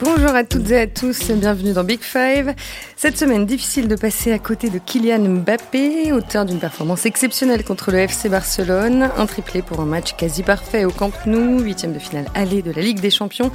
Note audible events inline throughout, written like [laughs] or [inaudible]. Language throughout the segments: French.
Bonjour à toutes et à tous, bienvenue dans Big Five. Cette semaine, difficile de passer à côté de Kylian Mbappé, auteur d'une performance exceptionnelle contre le FC Barcelone, un triplé pour un match quasi parfait au Camp Nou, huitième de finale aller de la Ligue des Champions.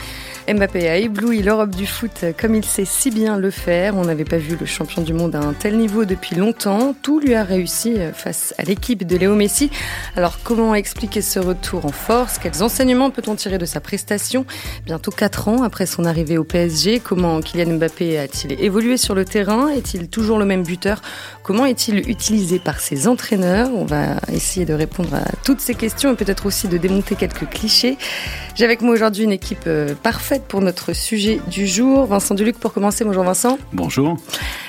Mbappé a ébloui l'Europe du foot comme il sait si bien le faire. On n'avait pas vu le champion du monde à un tel niveau depuis longtemps. Tout lui a réussi face à l'équipe de Léo Messi. Alors comment expliquer ce retour en force? Quels enseignements peut-on tirer de sa prestation? Bientôt quatre ans après son arrivée au PSG Comment Kylian Mbappé a-t-il évolué sur le terrain? Est-il toujours le même buteur? Comment est-il utilisé par ses entraîneurs? On va essayer de répondre à toutes ces questions et peut-être aussi de démonter quelques clichés. J'ai avec moi aujourd'hui une équipe euh, parfaite pour notre sujet du jour. Vincent Duluc pour commencer. Bonjour Vincent. Bonjour.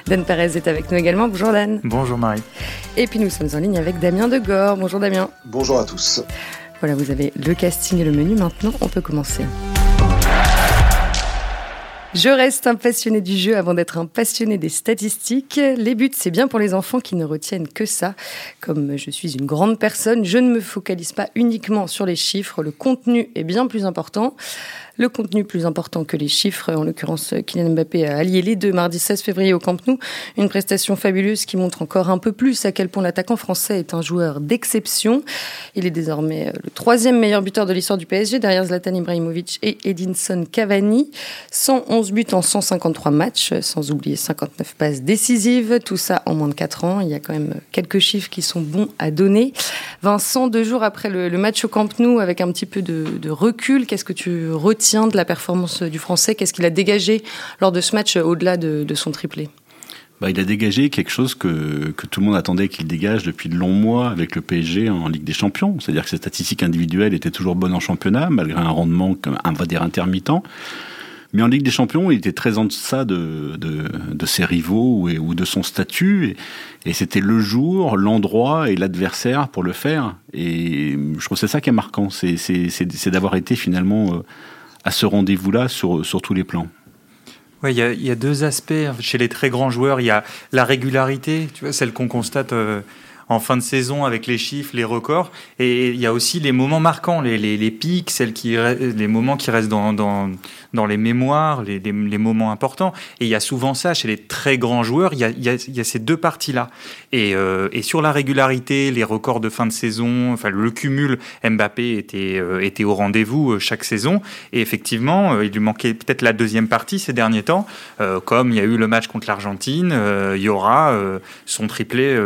Dan Perez est avec nous également. Bonjour Dan. Bonjour Marie. Et puis nous sommes en ligne avec Damien Degore. Bonjour Damien. Bonjour à tous. Voilà, vous avez le casting et le menu. Maintenant, on peut commencer. Je reste un passionné du jeu avant d'être un passionné des statistiques. Les buts, c'est bien pour les enfants qui ne retiennent que ça. Comme je suis une grande personne, je ne me focalise pas uniquement sur les chiffres. Le contenu est bien plus important. Le contenu plus important que les chiffres, en l'occurrence Kylian Mbappé a allié les deux mardi 16 février au Camp Nou. Une prestation fabuleuse qui montre encore un peu plus à quel point l'attaquant français est un joueur d'exception. Il est désormais le troisième meilleur buteur de l'histoire du PSG derrière Zlatan Ibrahimovic et Edinson Cavani. 111 buts en 153 matchs, sans oublier 59 passes décisives. Tout ça en moins de 4 ans. Il y a quand même quelques chiffres qui sont bons à donner. Vincent, deux jours après le, match au Camp Nou, avec un petit peu de, de recul, qu'est-ce que tu retiens de la performance du Français Qu'est-ce qu'il a dégagé lors de ce match au-delà de, son triplé? Bah, il a dégagé quelque chose que, que tout le monde attendait qu'il dégage depuis de longs mois avec le PSG en Ligue des Champions. C'est-à-dire que ses statistiques individuelles étaient toujours bonnes en championnat, malgré un rendement, on va dire, intermittent. Mais en Ligue des Champions, il était très en deçà de, de, de ses rivaux ou, de son statut. Et, et c'était le jour, l'endroit et l'adversaire pour le faire. Et je trouve que c'est ça qui est marquant. C'est d'avoir été finalement euh, à ce rendez-vous-là sur, sur tous les plans. Il y, y, a deux aspects chez les très grands joueurs. Il y a la régularité, tu vois, celle qu'on constate euh, en fin de saison avec les chiffres, les records. Et il y a aussi les moments marquants, les, pics, celles qui, les moments qui restent dans, dans, les mémoires, les, moments importants. Et il y a souvent ça chez les très grands joueurs, il y a, y a, ces deux parties-là. Et, euh, et, sur la régularité, les records de fin de saison, enfin le cumul, Mbappé était, euh, était au rendez-vous euh, chaque saison. Et effectivement, il lui manquait peut-être la deuxième partie ces derniers temps. comme il y a eu le match contre l'Argentine, il y aura son triplé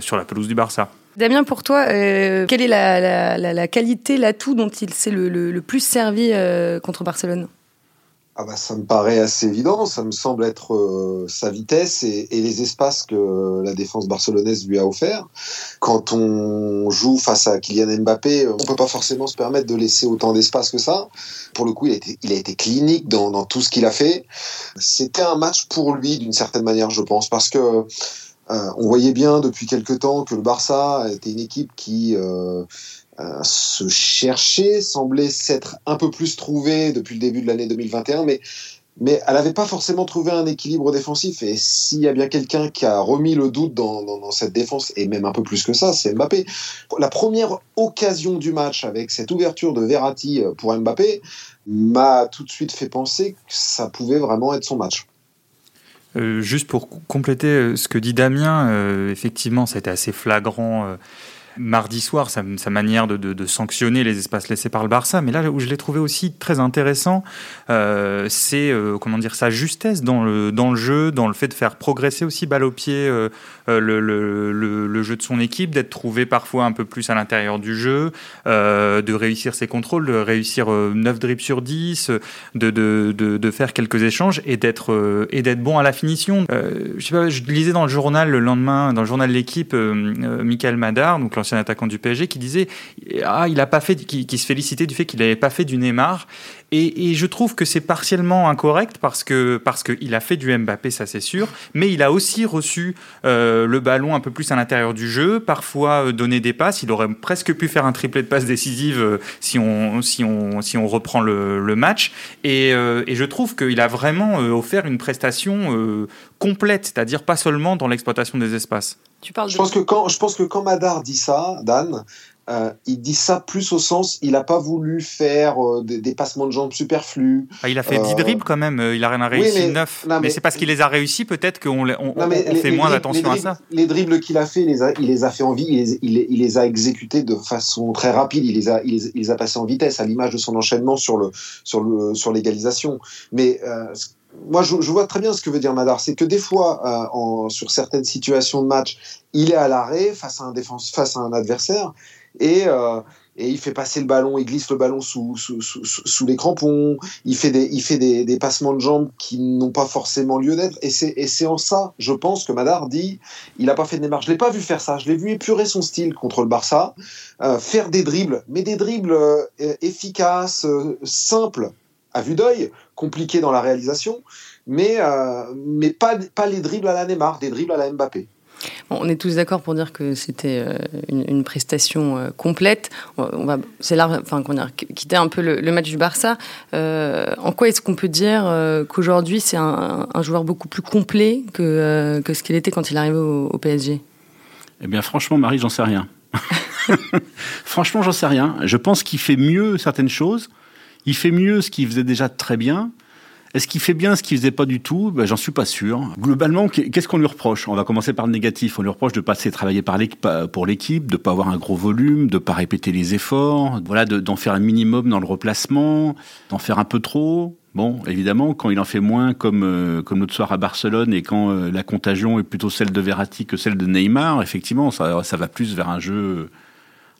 sur sur la pelouse du Barça. Damien, pour toi, euh, quelle est la, la, la, la qualité, l'atout dont il s'est le, le, le, plus servi euh, contre Barcelone? Ah bah, ça me paraît assez évident, ça me semble être euh, sa vitesse et, et, les espaces que la défense barcelonaise lui a offert. Quand on joue face à Kylian Mbappé, on peut pas forcément se permettre de laisser autant d'espace que ça. Pour le coup, il a été, il a été clinique dans, dans tout ce qu'il a fait. C'était un match pour lui d'une certaine manière, je pense, parce que euh, on voyait bien depuis quelque temps que le Barça était une équipe qui euh, euh, se cherchait, semblait s'être un peu plus trouvée depuis le début de l'année 2021, mais mais elle n'avait pas forcément trouvé un équilibre défensif. Et s'il y a bien quelqu'un qui a remis le doute dans, dans, dans, cette défense, et même un peu plus que ça, c'est Mbappé. La première occasion du match avec cette ouverture de Verratti pour Mbappé m'a tout de suite fait penser que ça pouvait vraiment être son match. Euh, juste pour compléter euh, ce que dit Damien, euh, effectivement, ça a été assez flagrant mardi soir, sa, manière de, sanctionner les espaces laissés par le Barça. Mais là où je l'ai trouvé aussi très intéressant, euh, c'est euh, comment dire sa justesse dans le, jeu, dans le fait de faire progresser aussi balle au pied euh, le, jeu de son équipe, d'être trouvé parfois un peu plus à l'intérieur du jeu, de réussir ses contrôles, de réussir 9 dribbles sur 10, de, faire quelques échanges et d'être et d'être bon à la finition. je lisais dans le journal le lendemain, dans le journal de l'équipe, Michael Madar, donc l'ancien attaquant du PSG, qui disait ah il a pas fait, qui, se félicitait du fait qu'il n'avait pas fait du Neymar. Et, je trouve que c'est partiellement incorrect parce que parce qu'il a fait du Mbappé, ça c'est sûr, mais il a aussi reçu euh, le ballon un peu plus à l'intérieur du jeu, parfois euh, donné des passes. Il aurait presque pu faire un triplé de passes décisives euh, si on si on si on reprend le, match. Et, euh, et, je trouve qu'il a vraiment offert une prestation complète, c'est-à-dire pas seulement dans l'exploitation des espaces. Tu parles je, de... pense que quand, je pense que quand Madar dit ça, Dan, euh, il dit ça plus au sens, il n'a pas voulu faire euh, des, passements de jambes superflus. Ah, il a fait 10 dribbles quand même, il a rien à réussi oui, mais, 9. mais, c'est parce qu'il les a réussis peut-être qu'on on, on, fait moins attention à ça. Les dribbles qu'il a fait, il les a, il les a fait en vie, il les, il, les, a exécutés de façon très rapide, il les a, il les, a passés en vitesse, à l'image de son enchaînement sur le sur le sur l'égalisation. Mais euh, moi, je, vois très bien ce que veut dire Madar. C'est que des fois, euh, sur certaines situations de match, il est à l'arrêt face à un défense, face à un adversaire, et, euh, et il fait passer le ballon, il glisse le ballon sous, sous, sous, sous les crampons, il fait des, il fait des, des passements de jambes qui n'ont pas forcément lieu d'être. Et c'est, en ça, je pense, que Madar dit, il n'a pas fait de démarche. Je l'ai pas vu faire ça. Je l'ai vu épurer son style contre le Barça, euh, faire des dribbles, mais des dribbles efficaces, simples à vue d'œil, compliqués dans la réalisation, mais, euh, mais pas, pas les dribbles à la Neymar, des dribbles à la Mbappé. Bon, on est tous d'accord pour dire que c'était euh, une, une, prestation euh, complète. On va, c'est là, enfin, qu'on a quitté un peu le, le match du Barça. Euh, en quoi est-ce qu'on peut dire qu'aujourd'hui c'est un, un, joueur beaucoup plus complet que, que ce qu'il était quand il arrivait au, au PSG Eh bien, franchement, Marie, j'en sais rien. [laughs] franchement, j'en sais rien. Je pense qu'il fait mieux certaines choses. Il fait mieux ce qu'il faisait déjà très bien. Est-ce qu'il fait bien ce qu'il faisait pas du tout? Ben, J'en suis pas sûr. Globalement, qu'est-ce qu'on lui reproche? On va commencer par le négatif. On lui reproche de pas assez travailler par pour l'équipe, de pas avoir un gros volume, de pas répéter les efforts, voilà, d'en faire un minimum dans le replacement, d'en faire un peu trop. Bon, évidemment, quand il en fait moins, comme euh, comme l'autre soir à Barcelone, et quand euh, la contagion est plutôt celle de Verratti que celle de Neymar, effectivement, ça, ça va plus vers un jeu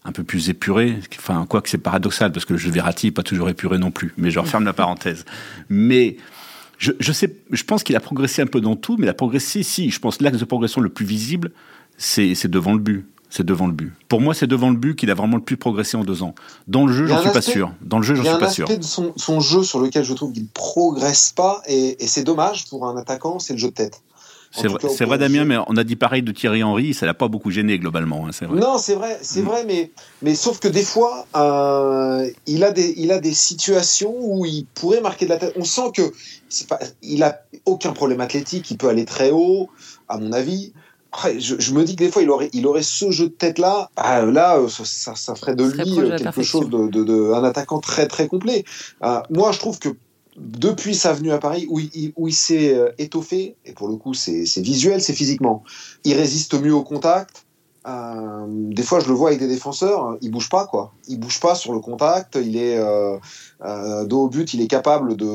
un peu plus épuré. Enfin, quoi que c'est paradoxal, parce que le jeu Verratti n'est pas toujours épuré non plus. Mais je referme la parenthèse. Mais je, je, sais, je pense qu'il a progressé un peu dans tout, mais il a progressé, si. Je pense que l'axe de progression le plus visible, c'est devant le but. C'est devant le but. Pour moi, c'est devant le but qu'il a vraiment le plus progressé en deux ans. Dans le jeu, j'en suis pas sûr. Dans le jeu, j'en suis pas sûr. Il y a un aspect de son, son, jeu sur lequel je trouve qu'il progresse pas, et, et c'est dommage pour un attaquant, c'est le jeu de tête. C'est vrai, c'est vrai Damien, mais on a dit pareil de Thierry Henry, ça l'a pas beaucoup gêné globalement. Hein, vrai. Non, c'est vrai, c'est mmh. vrai, mais mais sauf que des fois, euh, il a des il a des situations où il pourrait marquer de la tête. On sent que pas, il a aucun problème athlétique, il peut aller très haut, à mon avis. Je, je, me dis que des fois il aurait, il aurait ce jeu de tête là, ah, là ça, ça, ferait de lui quelque chose de, de, de, un attaquant très très complet. Euh, moi je trouve que depuis sa venue à Paris, où il, s'est euh, étoffé, et pour le coup c'est visuel, c'est physiquement, il résiste mieux au contact. Euh, des fois, je le vois avec des défenseurs, il bouge pas quoi. Il bouge pas sur le contact. Il est euh, euh, dos au but, il est capable de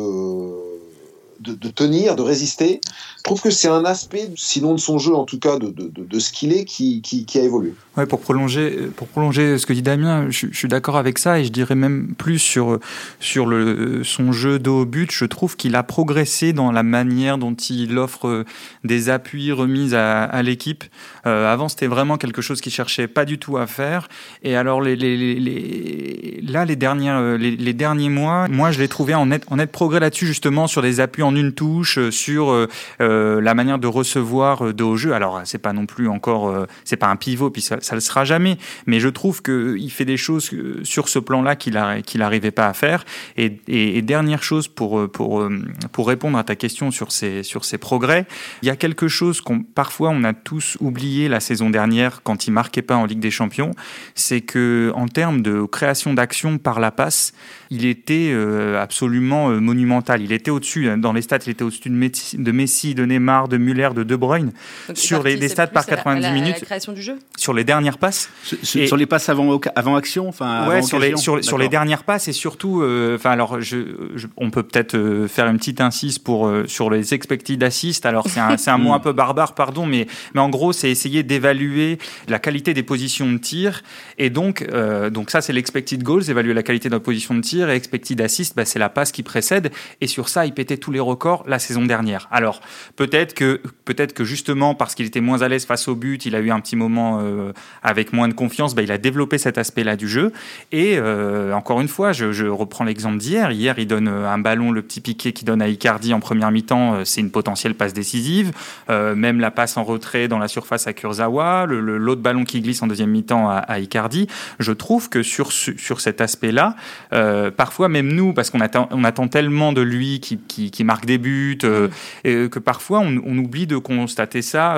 de, tenir, de résister. Je trouve que c'est un aspect, sinon de son jeu en tout cas, de, de, ce qu'il est, qui, qui, a évolué. Ouais, pour prolonger, pour prolonger ce que dit Damien, je, suis d'accord avec ça et je dirais même plus sur, sur le, son jeu dos au but. Je trouve qu'il a progressé dans la manière dont il offre des appuis remises à, à l'équipe. Euh, avant, c'était vraiment quelque chose qu'il cherchait pas du tout à faire. Et alors, là, les, dernières, les, les derniers mois, moi, je l'ai trouvé en net, en net progrès là-dessus, justement, sur les appuis en une touche, euh, sur euh, euh, la manière de recevoir de haut jeu. Alors, c'est pas non plus encore, c'est pas un pivot, puis ça, le sera jamais. Mais je trouve qu'il fait des choses sur ce plan-là qu'il n'arrivait pas à faire. Et, dernière chose pour, pour, pour répondre à ta question sur ces, sur ces progrès, il y a quelque chose qu'on parfois on a tous oublié la saison dernière quand il marquait pas en Ligue des Champions, c'est que en termes de création d'action par la passe, il était euh, absolument euh, monumental. Il était au-dessus, hein, dans les stats, il était au-dessus de Messi, de Messi, de Neymar, de Muller, de De Bruyne, Donc, sur les, les stats par 90 la, la, minutes. La création du jeu Sur les dernières passes. Sur, et, sur les passes avant, avant action enfin, Ouais, avant sur, les, sur, sur, les dernières passes et surtout, euh, enfin, alors, je, je, on peut peut-être euh, faire une petite incise pour, euh, sur les expected assists. Alors, c'est un, un [laughs] mot un peu barbare, pardon, mais, mais en gros, c'est essayer d'évaluer la qualité des positions de tir. Et donc, euh, donc ça, c'est l'expected goals, évaluer la qualité de la position de tir. Et expected assist, bah, c'est la passe qui précède. Et sur ça, il pétait tous les records la saison dernière. Alors, peut-être que, peut-être que justement, parce qu'il était moins à l'aise face au but, il a eu un petit moment euh, avec moins de confiance, bah, il a développé cet aspect-là du jeu. Et euh, encore une fois, je, reprends l'exemple d'hier. Hier, il donne un ballon, le petit piqué qu'il donne à Icardi en première mi-temps, c'est une potentielle passe décisive. Euh, même la passe en retrait dans la surface à Kurzawa, l'autre ballon qui glisse en deuxième mi-temps à, Icardi. Je trouve que sur, sur cet aspect-là. Euh, parfois, même nous, parce qu'on attend, on attend tellement de lui qui, qui, marque des buts, euh, et que parfois on, oublie de constater ça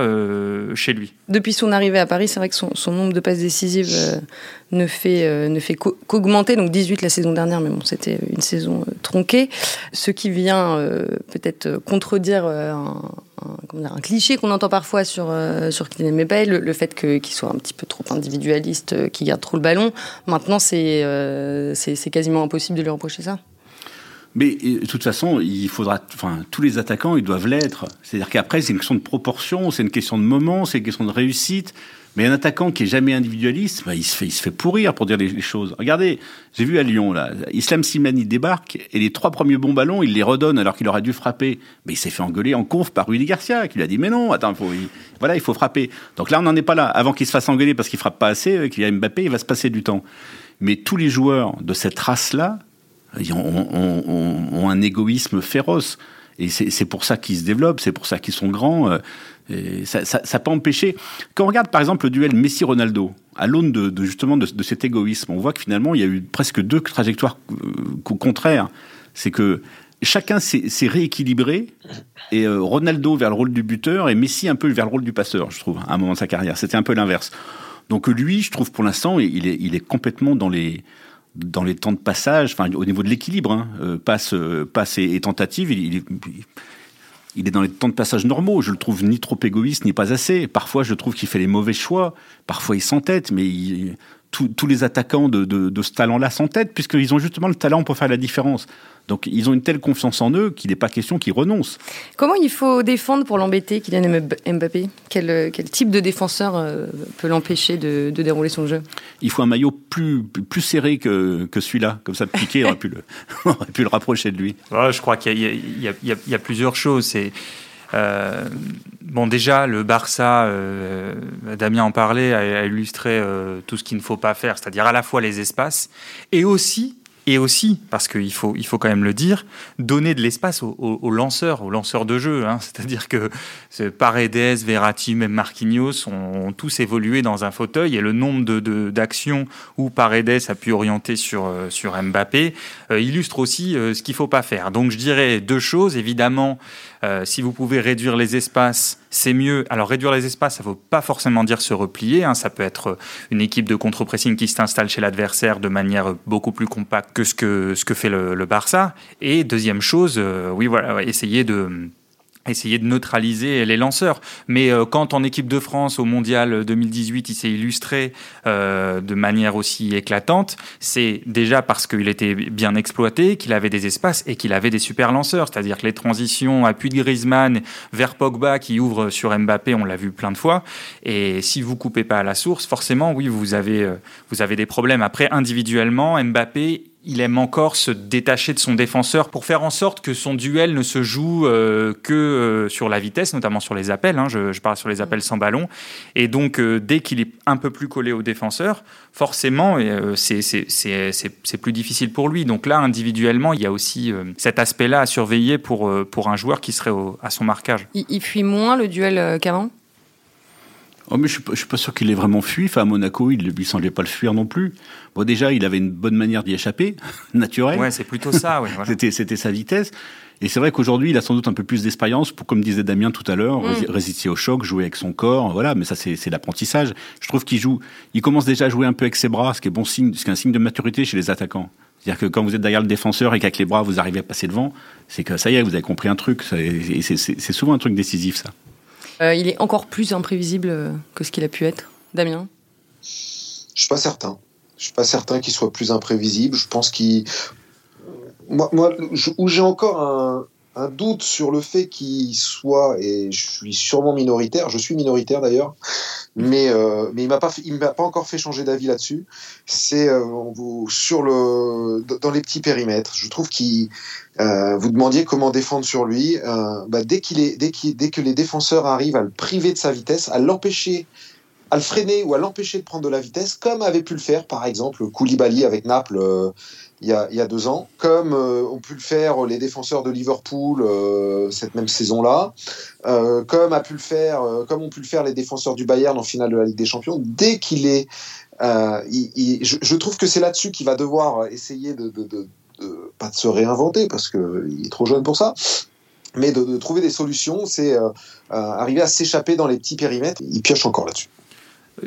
chez lui. Depuis son arrivée à Paris, c'est vrai que son, son, nombre de passes décisives ne fait, ne fait qu'augmenter. Donc 18 la saison dernière, mais bon, c'était une saison tronquée. Ce qui vient peut-être contredire un, un, cliché qu'on entend parfois sur, euh, sur Kylian Mbappé, le, fait qu'il soit un petit peu trop individualiste, euh, qu'il garde trop le ballon. Maintenant, euh, c'est c'est quasiment impossible de lui reprocher ça. Mais de toute façon, il faudra, enfin, tous les attaquants, ils doivent l'être. C'est-à-dire qu'après, c'est une question de proportion, c'est une question de moment, c'est une question de réussite. Mais un attaquant qui est jamais individualiste, bah, il, se fait, il pourrir pour dire les, choses. Regardez, j'ai vu à Lyon, là, Islam Simani débarque et les trois premiers bons ballons, il les redonne alors qu'il aurait dû frapper. Mais il s'est fait engueuler en conf par Rudy Garcia, qui lui a dit Mais non, attends, faut, voilà, il faut frapper. Donc là, on n'en est pas là. Avant qu'il se fasse engueuler parce qu'il frappe pas assez, qu'il y a Mbappé, il va se passer du temps. Mais tous les joueurs de cette race-là ont, un égoïsme féroce. Et c'est pour ça qu'ils se développent, c'est pour ça qu'ils sont grands. Euh, ça n'a pas empêché. Quand on regarde par exemple le duel Messi-Ronaldo, à l'aune de, justement de, cet égoïsme, on voit que finalement il y a eu presque deux trajectoires euh, contraires. C'est que chacun s'est rééquilibré et euh, Ronaldo vers le rôle du buteur et Messi un peu vers le rôle du passeur, je trouve, à un moment de sa carrière. C'était un peu l'inverse. Donc lui, je trouve pour l'instant, il est, il est complètement dans les dans les temps de passage, enfin au niveau de l'équilibre, hein, euh, passe, passe et, tentative, il, il, il est dans les temps de passage normaux. Je le trouve ni trop égoïste, ni pas assez. Parfois, je trouve qu'il fait les mauvais choix. Parfois, il s'entête, mais tous les attaquants de, de ce talent-là s'entêtent, puisqu'ils ont justement le talent pour faire la différence. Donc ils ont une telle confiance en eux qu'il n'est pas question qu'ils renoncent. Comment il faut défendre pour l'embêter, Kylian Mbappé? Quel, quel, type de défenseur euh, peut l'empêcher de, dérouler son jeu? Il faut un maillot plus, plus serré que, que celui-là. Comme ça, Piqué aurait, pu le, [laughs] aurait pu le rapprocher de lui. je crois qu'il y, a plusieurs choses. C'est... Euh, bon, déjà, le Barça, euh, Damien en parlait, a, illustré tout ce qu'il ne faut pas faire, c'est-à-dire à la fois les espaces et aussi et aussi, parce qu'il faut, il faut quand même le dire, donner de l'espace aux, lanceurs, aux lanceurs de jeu. Hein. [laughs] C'est-à-dire que Paredes, Verratti, même Marquinhos ont, tous évolué dans un fauteuil et le nombre d'actions de, où Paredes a pu orienter sur, euh, sur Mbappé euh, illustre aussi euh, ce qu'il ne faut pas faire. Donc je dirais deux choses. Évidemment, euh, si vous pouvez réduire les espaces, c'est mieux. Alors réduire les espaces, ça ne veut pas forcément dire se replier. Hein. Ça peut être une équipe de contre-pressing qui s'installe chez l'adversaire de manière beaucoup plus compacte que ce que, ce que fait le, le Barça. Et deuxième chose, euh, oui, voilà, essayer de essayer de neutraliser les lanceurs. Mais euh, quand en équipe de France au Mondial 2018, il s'est illustré euh, de manière aussi éclatante, c'est déjà parce qu'il était bien exploité, qu'il avait des espaces et qu'il avait des super lanceurs. C'est-à-dire que les transitions appui de Griezmann vers Pogba qui ouvre sur Mbappé, on l'a vu plein de fois. Et si vous coupez pas à la source, forcément, oui, vous avez, euh, vous avez des problèmes. Après, individuellement, Mbappé, il aime encore se détacher de son défenseur pour faire en sorte que son duel ne se joue euh, que euh, sur la vitesse, notamment sur les appels. Hein, je, parle sur les appels sans ballon. Et donc, euh, dès qu'il est un peu plus collé au défenseur, forcément, c'est plus difficile pour lui. Donc là, individuellement, il y a aussi cet aspect-là à surveiller pour, pour un joueur qui serait à son marquage. il fuit moins le duel qu'avant? Oh, mais je suis, suis pas sûr qu'il ait vraiment fui. Enfin, à Monaco, il ne semblait pas le fuir non plus. Bon, déjà, il avait une bonne manière d'y échapper, [laughs] naturelle. Ouais, c'est plutôt ça. Ouais, [laughs] c'était, c'était sa vitesse. Et c'est vrai qu'aujourd'hui, il a sans doute un peu plus d'expérience pour, comme disait Damien tout à l'heure, mm. résister au choc, jouer avec son corps. Voilà, mais ça, c'est, c'est l'apprentissage. Je trouve qu'il joue, il commence déjà à jouer un peu avec ses bras, ce qui est bon signe, ce qui est un signe de maturité chez les attaquants. C'est-à-dire que quand vous êtes derrière le défenseur et qu'avec les bras vous arrivez à passer devant, c'est que ça y est, vous avez compris un truc. Et c'est, c'est souvent un truc décisif, ça. Euh, il est encore plus imprévisible euh, que ce qu'il a pu être. Damien? Je suis pas certain. Je suis pas certain qu'il soit plus imprévisible. Je pense qu'il. Moi, moi où j'ai encore un, un, doute sur le fait qu'il soit, et je suis sûrement minoritaire, je suis minoritaire d'ailleurs, mais, euh, mais il m'a pas, m'a pas encore fait changer d'avis là-dessus. C'est euh, sur le, dans les petits périmètres. Je trouve qu'il, euh, vous demandiez comment défendre sur lui. Euh, bah, dès est, dès, dès que les défenseurs arrivent à le priver de sa vitesse, à l'empêcher à le freiner ou à l'empêcher de prendre de la vitesse, comme avait pu le faire par exemple Koulibaly avec Naples euh, il, y a, deux ans, comme euh, ont pu le faire les défenseurs de Liverpool euh, cette même saison-là, comme a pu le faire, comme ont pu le faire les défenseurs du Bayern en finale de la Ligue des Champions. Dès qu'il est je, trouve que c'est là-dessus qu'il va devoir essayer de, pas de se réinventer parce qu'il est trop jeune pour ça, mais de, trouver des solutions. C'est arriver à s'échapper dans les petits périmètres. Il pioche encore là-dessus.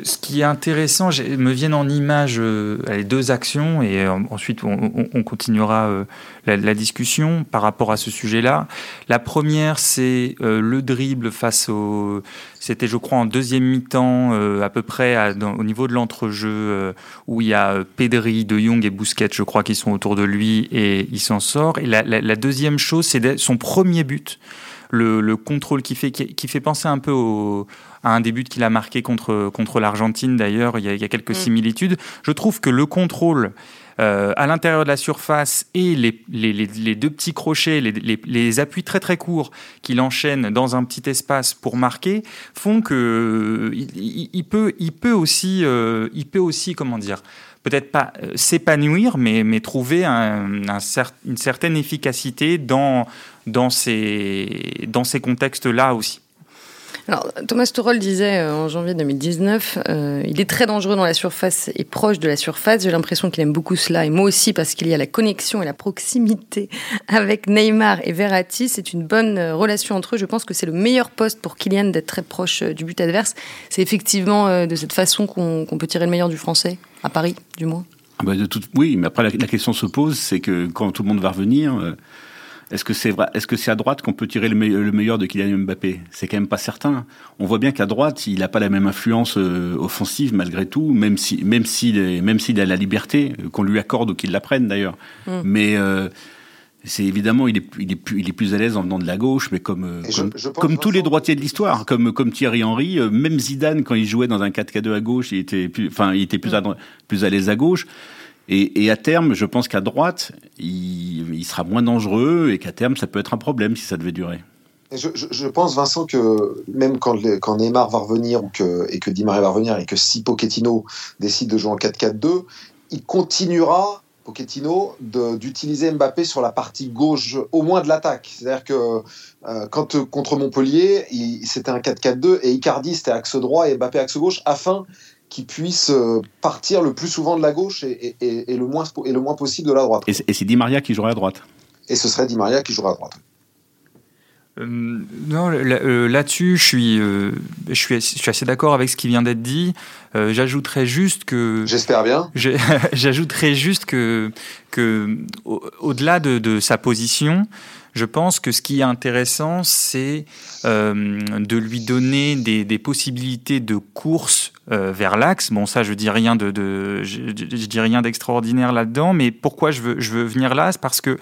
Ce qui est intéressant, me viennent en image euh, les deux actions et euh, ensuite on, continuera euh, la, discussion par rapport à ce sujet-là. La première, c'est le dribble face au. C'était, je crois, en deuxième mi-temps, à peu près au niveau de l'entrejeu, où il y a Pedri, De Jong et Bousquet, je crois, qui sont autour de lui et il s'en sort. Et la, la deuxième chose, c'est son premier but le, contrôle qui fait, qui, fait penser un peu à un début qu'il a marqué contre, contre l'Argentine d'ailleurs, il, y a quelques mm. similitudes. Je trouve que le contrôle euh, à l'intérieur de la surface et les, deux petits crochets, les, appuis très très courts qu'il enchaîne dans un petit espace pour marquer font que peut, il peut aussi, euh, il peut aussi comment dire, peut-être pas euh, s'épanouir, mais, trouver un, une certaine efficacité dans ces contextes-là aussi. Alors, Thomas Tuchel disait euh, en janvier 2019, euh, il est très dangereux dans la surface et proche de la surface. J'ai l'impression qu'il aime beaucoup cela, et moi aussi parce qu'il y a la connexion et la proximité [laughs] avec Neymar et Verratti. C'est une bonne euh, relation entre eux. Je pense que c'est le meilleur poste pour Kylian d'être très proche du but adverse. C'est effectivement de cette façon qu'on peut tirer le meilleur du français, à Paris du moins. Ah bah. Oui, mais après la, la question se pose, c'est que quand tout le monde va revenir est-ce que c'est vrai Est-ce que c'est à droite qu'on peut tirer le, meilleur de Kylian Mbappé? C'est quand même pas certain. On voit bien qu'à droite, il n'a pas la même influence euh, offensive malgré tout, même si même s'il même s'il a la liberté euh, qu'on lui accorde ou qu'il la prenne d'ailleurs. Mm. Mais euh, c'est évidemment, il est, il, est plus, il est plus à l'aise en venant de la gauche, mais comme, comme, tous les droitiers de l'histoire, comme, comme Thierry Henry, même Zidane, quand il jouait dans un 4K2 à gauche, il était plus, enfin, il était plus, mm. plus à l'aise à gauche. Et, à terme, je pense qu'à droite, il, sera moins dangereux et qu'à terme, ça peut être un problème si ça devait durer. Je, pense, Vincent, que même quand, Neymar va revenir et que Di Maria va revenir et que si Pochettino décide de jouer en 4-4-2, il continuera, Pochettino, d'utiliser Mbappé sur la partie gauche, au moins de l'attaque. C'est-à-dire que euh, quand contre Montpellier, c'était un 4-4-2 et Icardi c'était axe droit et Mbappé axe gauche afin qui puisse euh, partir le plus souvent de la gauche et, le, moins, et le moins possible de la droite. Et c'est Di Maria qui jouerait à droite Et ce serait Di Maria qui jouerait à droite. Euh, non, euh, là-dessus, je suis, je suis, je suis assez d'accord avec ce qui vient d'être dit. j'ajouterais juste que. J'espère bien. [laughs] J'ajouterais juste que, que au-delà de, de, sa position, je pense que ce qui est intéressant, c'est euh, de lui donner des, des possibilités de course euh, vers l'axe. Bon, ça, je dis rien de, de je, je, dis rien d'extraordinaire là-dedans, mais pourquoi je veux, je veux venir là, c'est parce que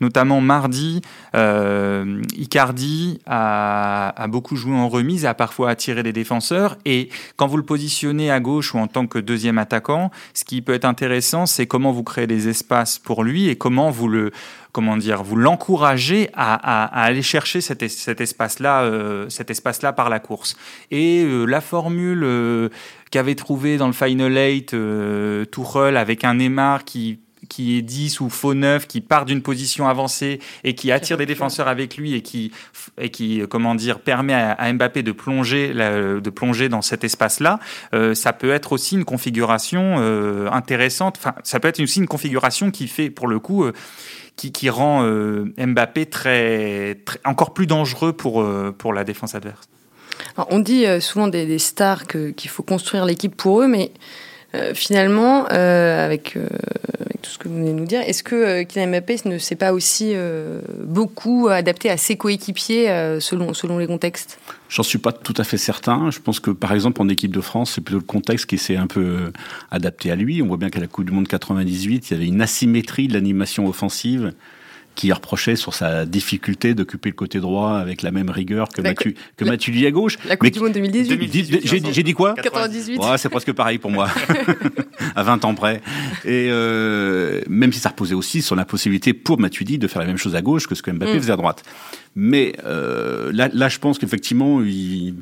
notamment mardi, euh, Icardi a, a, beaucoup joué en remise, a parfois attiré des défenseurs, et quand vous le positionnez à gauche ou en tant que deuxième attaquant, ce qui peut être intéressant, c'est comment vous créez des espaces pour lui et comment vous le comment dire, vous l'encouragez à, aller chercher cet, cet espace-là, euh, cet espace-là par la course. Et euh, la formule euh, qu'avait trouvée dans le Final Eight Tourelle avec un Neymar qui qui est 10 ou faux 9, qui part d'une position avancée et qui attire des défenseurs avec lui et qui, et qui comment dire, permet à, Mbappé de plonger, de plonger dans cet espace-là, ça peut être aussi une configuration intéressante. Enfin, ça peut être aussi une configuration qui fait, pour le coup, qui, rend euh, Mbappé très, encore plus dangereux pour, euh, pour la défense adverse. on dit euh, souvent des, stars qu'il faut construire l'équipe pour eux, mais finalement, avec, tout ce que vous venez de nous dire, est-ce que Kylian Mbappé ne s'est pas aussi beaucoup adapté à ses coéquipiers selon, selon les contextes? J'en suis pas tout à fait certain. Je pense que, par exemple, en équipe de France, c'est plutôt le contexte qui s'est un peu euh, adapté à lui. On voit bien qu'à la Coupe du Monde 98, il y avait une asymétrie de l'animation offensive qui reprochait sur sa difficulté d'occuper le côté droit avec la même rigueur que, Mathieu, que Mathieu à gauche. La Coupe du Monde 2018. J'ai dit quoi 98. c'est presque pareil pour moi, [laughs] à 20 ans près. Et euh, même si ça reposait aussi sur la possibilité pour Matuidi de faire la même chose à gauche que ce que Mbappé mm. faisait à droite. Mais euh, là, là, je pense qu'effectivement, il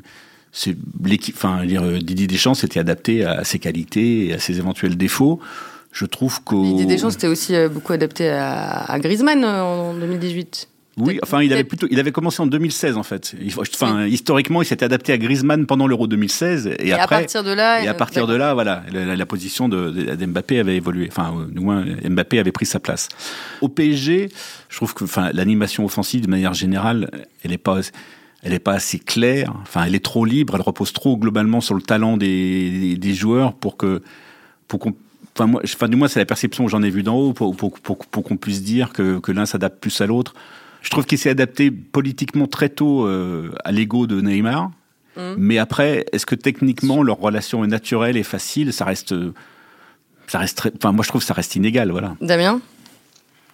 c'est l'équipe, enfin, dire, Didier Deschamps s'était adapté à ses qualités et à ses éventuels défauts. Je trouve que. Didier Deschamps, c'était aussi euh, beaucoup adapté à, Griezmann euh, en 2018. Oui, enfin, il avait plutôt, il avait commencé en 2016 en fait. Enfin, historiquement, il s'était adapté à Griezmann pendant l'Euro 2016. Et, et après, à partir de là, et à partir de là, voilà, la, position de, de, Mbappé avait évolué. Enfin, du moins, Mbappé avait pris sa place. Au PSG, je trouve que, enfin, l'animation offensive de manière générale, elle est pas, elle est pas assez claire. Enfin, elle est trop libre. Elle repose trop globalement sur le talent des, des, joueurs pour que, pour qu'on Enfin, moi, enfin, du moins, c'est la perception que j'en ai vue d'en haut pour, pour, pour, pour qu'on puisse dire que, que l'un s'adapte plus à l'autre. Je trouve qu'il s'est adapté politiquement très tôt euh, à l'ego de Neymar. Mmh. Mais après, est-ce que techniquement leur relation est naturelle et facile Ça reste, ça reste. Très, enfin, moi, je trouve que ça reste inégal, voilà. Damien?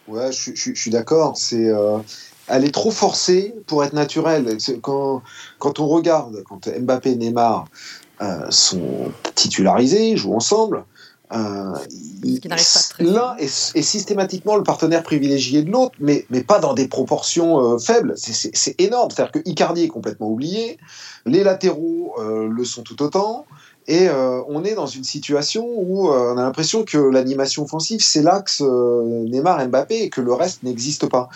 Ouais, je, je, je suis d'accord. C'est, euh, elle est trop forcée pour être naturelle. Quand, quand on regarde, quand Mbappé et Neymar euh, sont titularisés, jouent ensemble, euh, L'un est, est, systématiquement le partenaire privilégié de l'autre, mais, mais pas dans des proportions euh, faibles. C'est énorme. C'est-à-dire que Icardi est complètement oublié, les latéraux euh, le sont tout autant, et euh, on est dans une situation où on a l'impression que l'animation offensive, c'est l'axe Neymar-Mbappé et que le reste n'existe pas.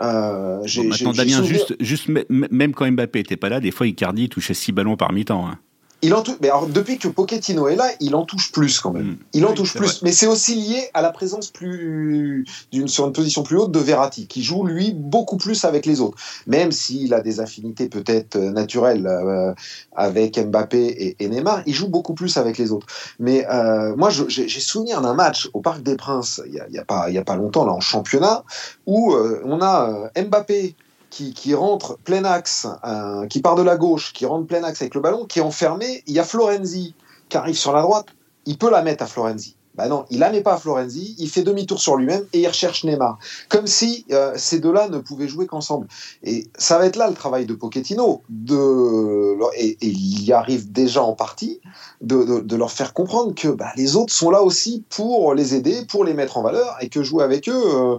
Bon, maintenant, Damien, juste, juste même quand Mbappé était pas là, des fois Icardi touchait six ballons par mi-temps. Hein. Il en touche, mais alors, depuis que Pochettino est là, il en touche plus quand même. Mm. Il en touche plus, mais c'est aussi lié à la présence plus d'une sur une position plus haute de Verratti, qui joue lui beaucoup plus avec les autres, même s'il a des affinités peut-être euh, naturelles euh, avec Mbappé et, Neymar, il joue beaucoup plus avec les autres. Mais euh, moi, j'ai souvenir d'un match au Parc des Princes il y a, y a, pas il y a pas longtemps là en championnat où euh, on a Mbappé qui, rentre plein axe, euh, qui part de la gauche, qui rentre plein axe avec le ballon, qui est enfermé. Il y a Florenzi qui arrive sur la droite. Il peut la mettre à Florenzi. Bah non, il la met pas à Florenzi, il fait demi-tour sur lui-même et il recherche Neymar. Comme si euh, ces deux-là ne pouvaient jouer qu'ensemble. Et ça va être là le travail de Pochettino. De, et, il y arrive déjà en partie de, leur faire comprendre que bah, les autres sont là aussi pour les aider, pour les mettre en valeur et que jouer avec eux, euh,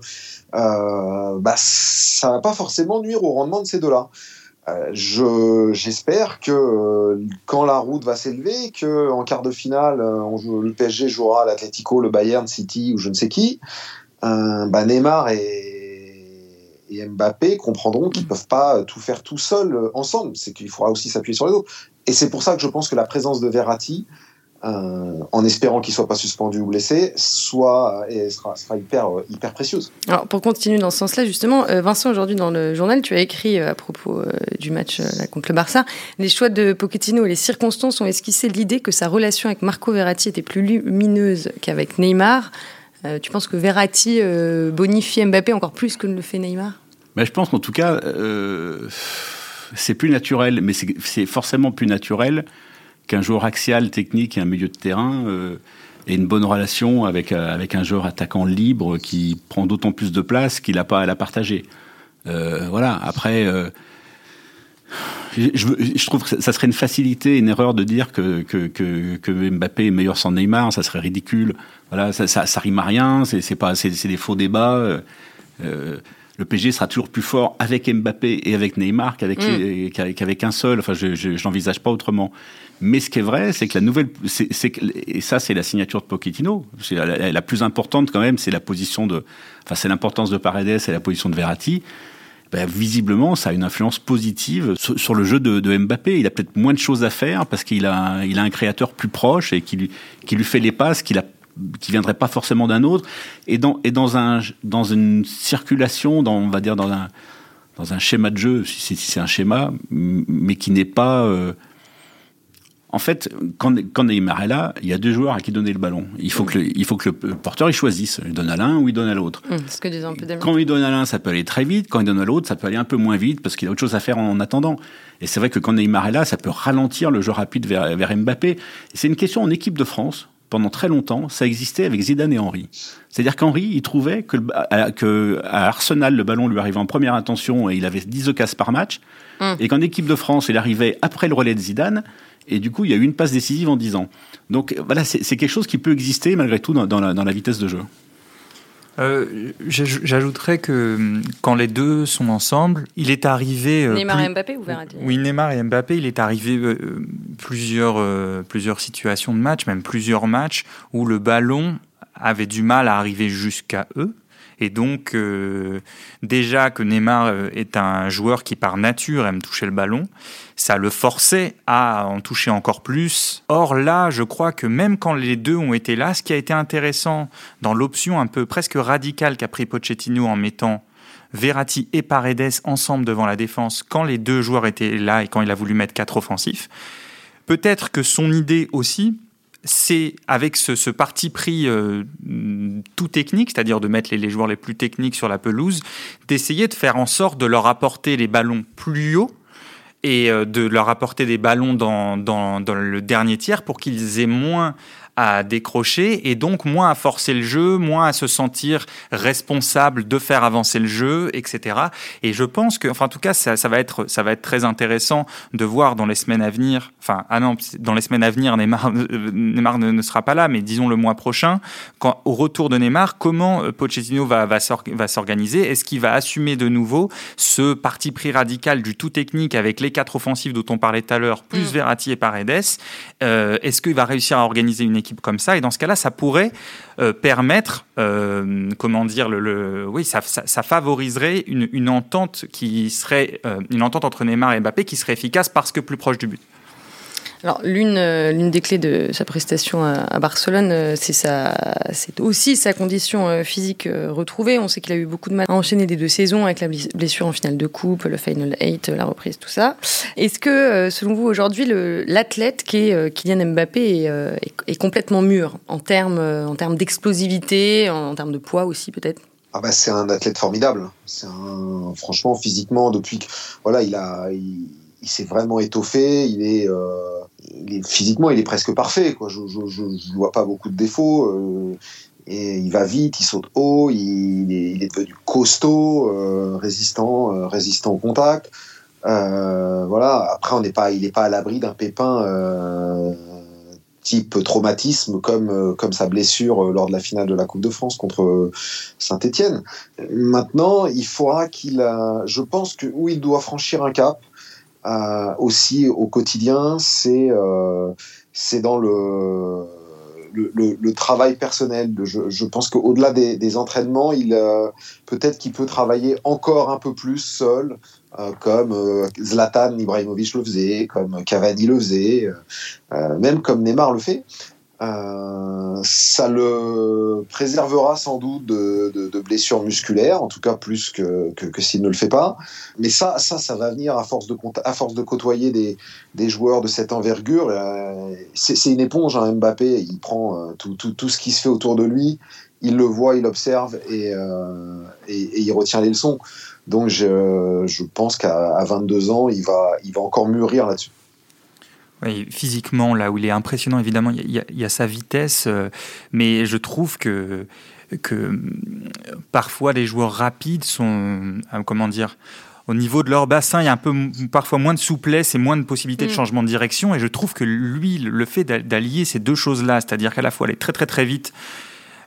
euh, bah, ça va pas forcément nuire au rendement de ces deux-là. Euh, je, j'espère que euh, quand la route va s'élever, que en quart de finale, euh, on joue, le PSG jouera l'Atlético, le Bayern, City ou je ne sais qui, bah Neymar et, et Mbappé comprendront qu'ils peuvent pas tout faire tout seuls ensemble. C'est qu'il faudra aussi s'appuyer sur les autres. Et c'est pour ça que je pense que la présence de Verratti, euh, en espérant qu'il soit pas suspendu ou blessé, soit et sera, sera hyper, euh, hyper précieuse. Alors pour continuer dans ce sens-là, justement, euh, Vincent, aujourd'hui dans le journal, tu as écrit à propos du match contre le Barça, les choix de Pochettino et les circonstances ont esquissé l'idée que sa relation avec Marco Verratti était plus lumineuse qu'avec Neymar. tu penses que Verratti bonifie Mbappé encore plus que ne le fait Neymar? Mais Je pense qu'en tout cas, c'est plus naturel, mais c'est forcément plus naturel qu'un joueur axial, technique et un milieu de terrain euh, ait une bonne relation avec, euh, avec un joueur attaquant libre qui prend d'autant plus de place qu'il n'a pas à la partager. Euh, voilà, après, je, je, trouve que ça serait une facilité, une erreur de dire que, que, que, que Mbappé est meilleur sans Neymar, ça serait ridicule. Voilà, ça, ça, ça rime à rien, c'est pas, c'est des faux débats. Euh, le PSG sera toujours plus fort avec Mbappé et avec Neymar qu'avec mm. qu'avec un seul. Enfin, je n'envisage pas autrement. Mais ce qui est vrai, c'est que la nouvelle, et ça, c'est la signature de Pochettino. C'est la, plus importante quand même, c'est la position de, enfin, c'est l'importance de Paredes et la position de Verratti. Ben, visiblement, ça a une influence positive sur, le jeu de, de, Mbappé. Il a peut-être moins de choses à faire parce qu'il a, il a un créateur plus proche et qui lui, qui lui fait les passes qu'il a qui viendrait pas forcément d'un autre et dans et dans un dans une circulation dans on va dire dans un dans un schéma de jeu si c'est un schéma mais qui n'est pas euh, en fait, quand, quand Neymar est là, il y a deux joueurs à qui donner le ballon. Il faut, que, le, il faut que le porteur il choisisse. Il donne à l'un ou il donne à l'autre. Que quand il donne à l'un, ça peut aller très vite. Quand il donne à l'autre, ça peut aller un peu moins vite parce qu'il a autre chose à faire en, attendant. Et c'est vrai que quand Neymar est là, ça peut ralentir le jeu rapide vers, vers Mbappé. C'est une question en équipe de France. Pendant très longtemps, ça existait avec Zidane et Henry. C'est-à-dire qu'Henry, il trouvait que, que à Arsenal, le ballon lui arrivait en première intention et il avait 10 occasions par match. Hum. Et qu'en équipe de France, il arrivait après le relais de Zidane et du coup, il y a eu une passe décisive en 10 ans. Donc voilà, c'est quelque chose qui peut exister malgré tout dans, la, dans la, vitesse de jeu. Euh, j'ajouterais que hum, quand les deux sont ensemble, il est arrivé. Euh, Neymar et Mbappé ou Verratti Oui, Neymar et Mbappé, il est arrivé euh, plusieurs, plusieurs situations de match, même plusieurs matchs, où le ballon avait du mal à arriver jusqu'à eux Et donc, euh, déjà que Neymar euh, est un joueur qui par nature aime toucher le ballon, ça le forçait à en toucher encore plus. Or là, je crois que même quand les deux ont été là, ce qui a été intéressant dans l'option un peu presque radicale qu'a pris Pochettino en mettant Verratti et Paredes ensemble devant la défense quand les deux joueurs étaient là et quand il a voulu mettre quatre offensifs, peut-être que son idée aussi, c'est avec ce, parti pris euh, tout technique, c'est-à-dire de mettre les, joueurs les plus techniques sur la pelouse, d'essayer de faire en sorte de leur apporter les ballons plus haut et euh, de leur apporter des ballons dans, dans le dernier tiers pour qu'ils aient moins à décrocher et donc moins à forcer le jeu, moins à se sentir responsable de faire avancer le jeu, etc. Et je pense que, enfin, en tout cas, ça, ça va être, ça va être très intéressant de voir dans les semaines à venir. Enfin, ah non, dans les semaines à venir, Neymar, euh, Neymar ne, sera pas là, mais disons le mois prochain, quand au retour de Neymar, comment euh, Pochettino va va s'organiser? Est-ce qu'il va assumer de nouveau ce parti pris radical du tout technique avec les quatre offensives dont on parlait tout à l'heure, plus mm. Verratti et Paredes? Euh, Est-ce qu'il va réussir à organiser une équipe comme ça. Et dans ce cas-là, ça pourrait euh, permettre, euh, comment dire, le, oui, ça, ça, favoriserait une, entente qui serait euh, une entente entre Neymar et Mbappé qui serait efficace parce que plus proche du but. Alors l'une euh, l'une des clés de sa prestation à, Barcelone, euh, c'est aussi sa condition euh, physique retrouvée. On sait qu'il a eu beaucoup de mal à enchaîner des deux saisons avec la blessure en finale de coupe, le final 8, la reprise, tout ça. Est-ce que selon vous aujourd'hui l'athlète qui est Kylian Mbappé est, complètement mûr en termes en termes d'explosivité, en, termes de poids aussi peut-être? Ah bah c'est un athlète formidable. Un, franchement physiquement depuis que voilà il a il s'est vraiment étoffé. Il est physiquement, il est presque parfait. Quoi. Je ne vois pas beaucoup de défauts. Euh, et il va vite, il saute haut, il, est, devenu costaud, euh, résistant, euh, résistant au contact. voilà. Après, on n'est pas, il n'est pas à l'abri d'un pépin type traumatisme comme comme sa blessure lors de la finale de la Coupe de France contre Saint-Étienne. Maintenant, il faudra qu'il, je pense que où il doit franchir un cap, euh, aussi au quotidien, c'est euh, dans le le, travail personnel. Je, pense qu'au-delà des, entraînements, euh, peut-être qu'il peut travailler encore un peu plus seul, euh, comme euh, Zlatan Ibrahimovic le faisait, comme Cavani le faisait, même comme Neymar le fait. Euh, ça le préservera sans doute de, blessures musculaires, en tout cas plus que, s'il ne le fait pas. Mais ça, ça, ça va venir à force de, côtoyer des, joueurs de cette envergure. Euh, c'est une éponge, hein, Mbappé. Il prend euh, tout, ce qui se fait autour de lui, il le voit, il observe et, il retient les leçons. Donc je, pense qu'à 22 ans, il va encore mûrir là-dessus. Oui, physiquement, là où il est impressionnant, évidemment, il y, y, a sa vitesse, euh, mais je trouve que, que euh, parfois les joueurs rapides sont, euh, comment dire, au niveau de leur bassin, il y a un peu parfois moins de souplesse et moins de possibilités de mm. changement de direction. Et je trouve que lui, le fait d'allier ces deux choses-là, c'est-à-dire qu'à la fois aller très très très vite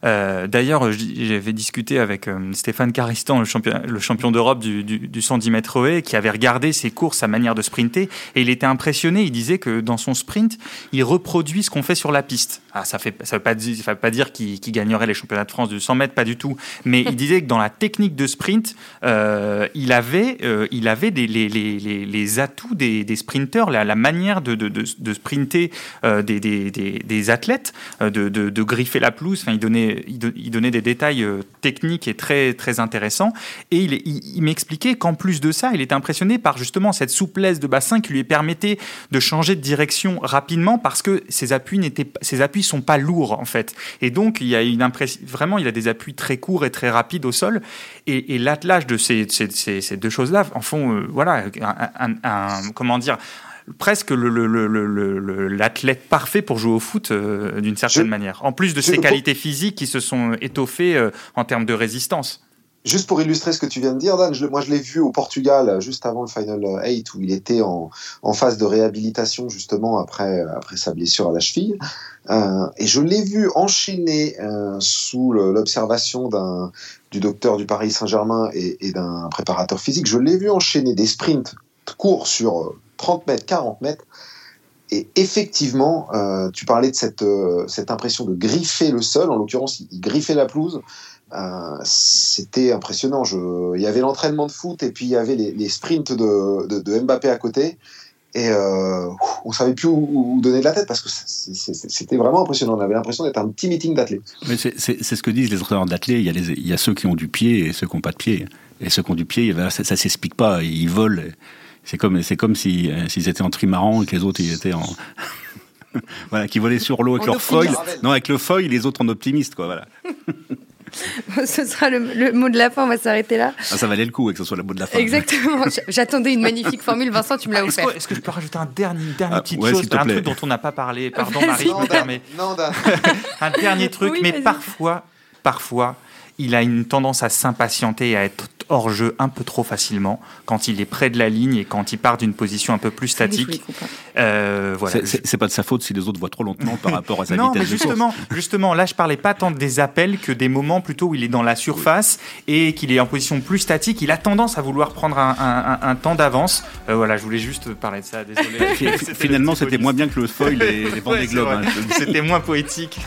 euh, d'ailleurs, j'avais discuté avec euh, Stéphane Caristan, le champion, le champion d'Europe du, du, du 110 mètres qui avait regardé ses courses, sa manière de sprinter, et il était impressionné. Il disait que dans son sprint, il reproduit ce qu'on fait sur la piste. Ah, ça ne ça veut pas, veut pas dire qu'il gagnerait les championnats de France du 100 mètres, pas du tout. Mais il disait que dans la technique de sprint, euh, il avait, il avait les, atouts des, sprinteurs, la, manière de, sprinter des, athlètes, de, de, griffer la pelouse. Enfin, il donnait il, donnait des détails euh, techniques et très, très intéressants. Et il, m'expliquait qu'en plus de ça, il était impressionné par justement cette souplesse de bassin qui lui permettait de changer de direction rapidement parce que ses appuis n'étaient, ses appuis sont pas lourds en fait. Et donc il y a une impression, vraiment, il a des appuis très courts et très rapides au sol. Et, l'attelage de ces, deux choses-là en font, euh, voilà, un, comment dire presque l'athlète parfait pour jouer au foot euh, d'une certaine manière, en plus de ses qualités physiques qui se sont étoffées euh, en termes de résistance. Juste pour illustrer ce que tu viens de dire, Dan, moi je l'ai vu au Portugal juste avant le Final 8 où il était en, en phase de réhabilitation justement après, après sa blessure à la cheville. Euh, et je l'ai vu enchaîner sous l'observation du docteur du Paris Saint-Germain et, et d'un préparateur physique. Je l'ai vu enchaîner des sprints courts sur 30 mètres, 40 mètres. Et effectivement, euh, tu parlais de cette, euh, cette impression de griffer le sol. En l'occurrence, il, griffait la pelouse. Euh, c'était impressionnant. Il y avait l'entraînement de foot et puis il y avait les, sprints de, Mbappé à côté. Et euh, on savait plus où, donner de la tête parce que c'était vraiment impressionnant. On avait l'impression d'être un petit meeting d'athlètes. C'est ce que disent les entraîneurs d'athlètes. Il, y a il y a ceux qui ont du pied et ceux qui n'ont pas de pied. Et ceux qui ont du pied, ça, ça s'explique pas. Ils volent. C'est comme, c'est comme si, euh, s'ils étaient en trimaran et que les autres ils étaient en. [laughs] voilà, qui volaient sur l'eau avec leur foil. Non, avec le foil, les autres en optimiste, quoi. Voilà. [laughs] ce sera le, mot de la fin, on va s'arrêter là. Ah, ça valait le coup que ce soit le mot de la fin. Exactement. [laughs] J'attendais une magnifique formule. Vincent, tu me l'as offert. Est-ce que, je peux rajouter un dernier, une dernière ah, petite chose, un truc dont on n'a pas parlé Pardon, Marie, je me permets. Non, un dernier truc, oui, mais parfois, parfois, il a une tendance à s'impatienter et à être hors jeu un peu trop facilement quand il est près de la ligne et quand il part d'une position un peu plus statique. Euh, voilà. C'est pas de sa faute si les autres voient trop lentement par rapport à sa [laughs] non, vitesse. Mais justement, justement, là je parlais pas tant des appels que des moments plutôt où il est dans la surface et qu'il est en position plus statique. Il a tendance à vouloir prendre un, temps d'avance. Euh, voilà, je voulais juste parler de ça. Désolé. [laughs] Finalement, c'était moins bien que le foil et les bandes des [laughs] globes. Hein, c'était moins poétique.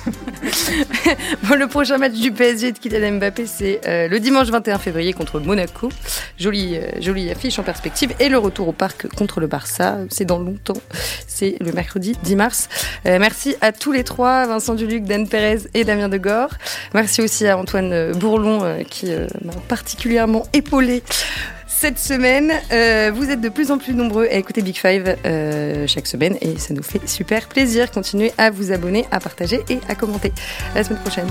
bon, le prochain match du PSG de Kylian Mbappé, c'est euh, le dimanche 21 février contre Monaco. Jolie, euh, jolie affiche en perspective. Et le retour au parc contre le Barça, c'est dans longtemps. C'est le mercredi 10 mars. Euh, merci à tous les trois, Vincent Duluc, Dan Pérez et Damien Degore. Merci aussi à Antoine Bourlon qui m'a particulièrement épaulé cette semaine. vous êtes de plus en plus nombreux à écouter Big Five chaque semaine et ça nous fait super plaisir. Continuez à vous abonner, à partager et à commenter. À la semaine prochaine.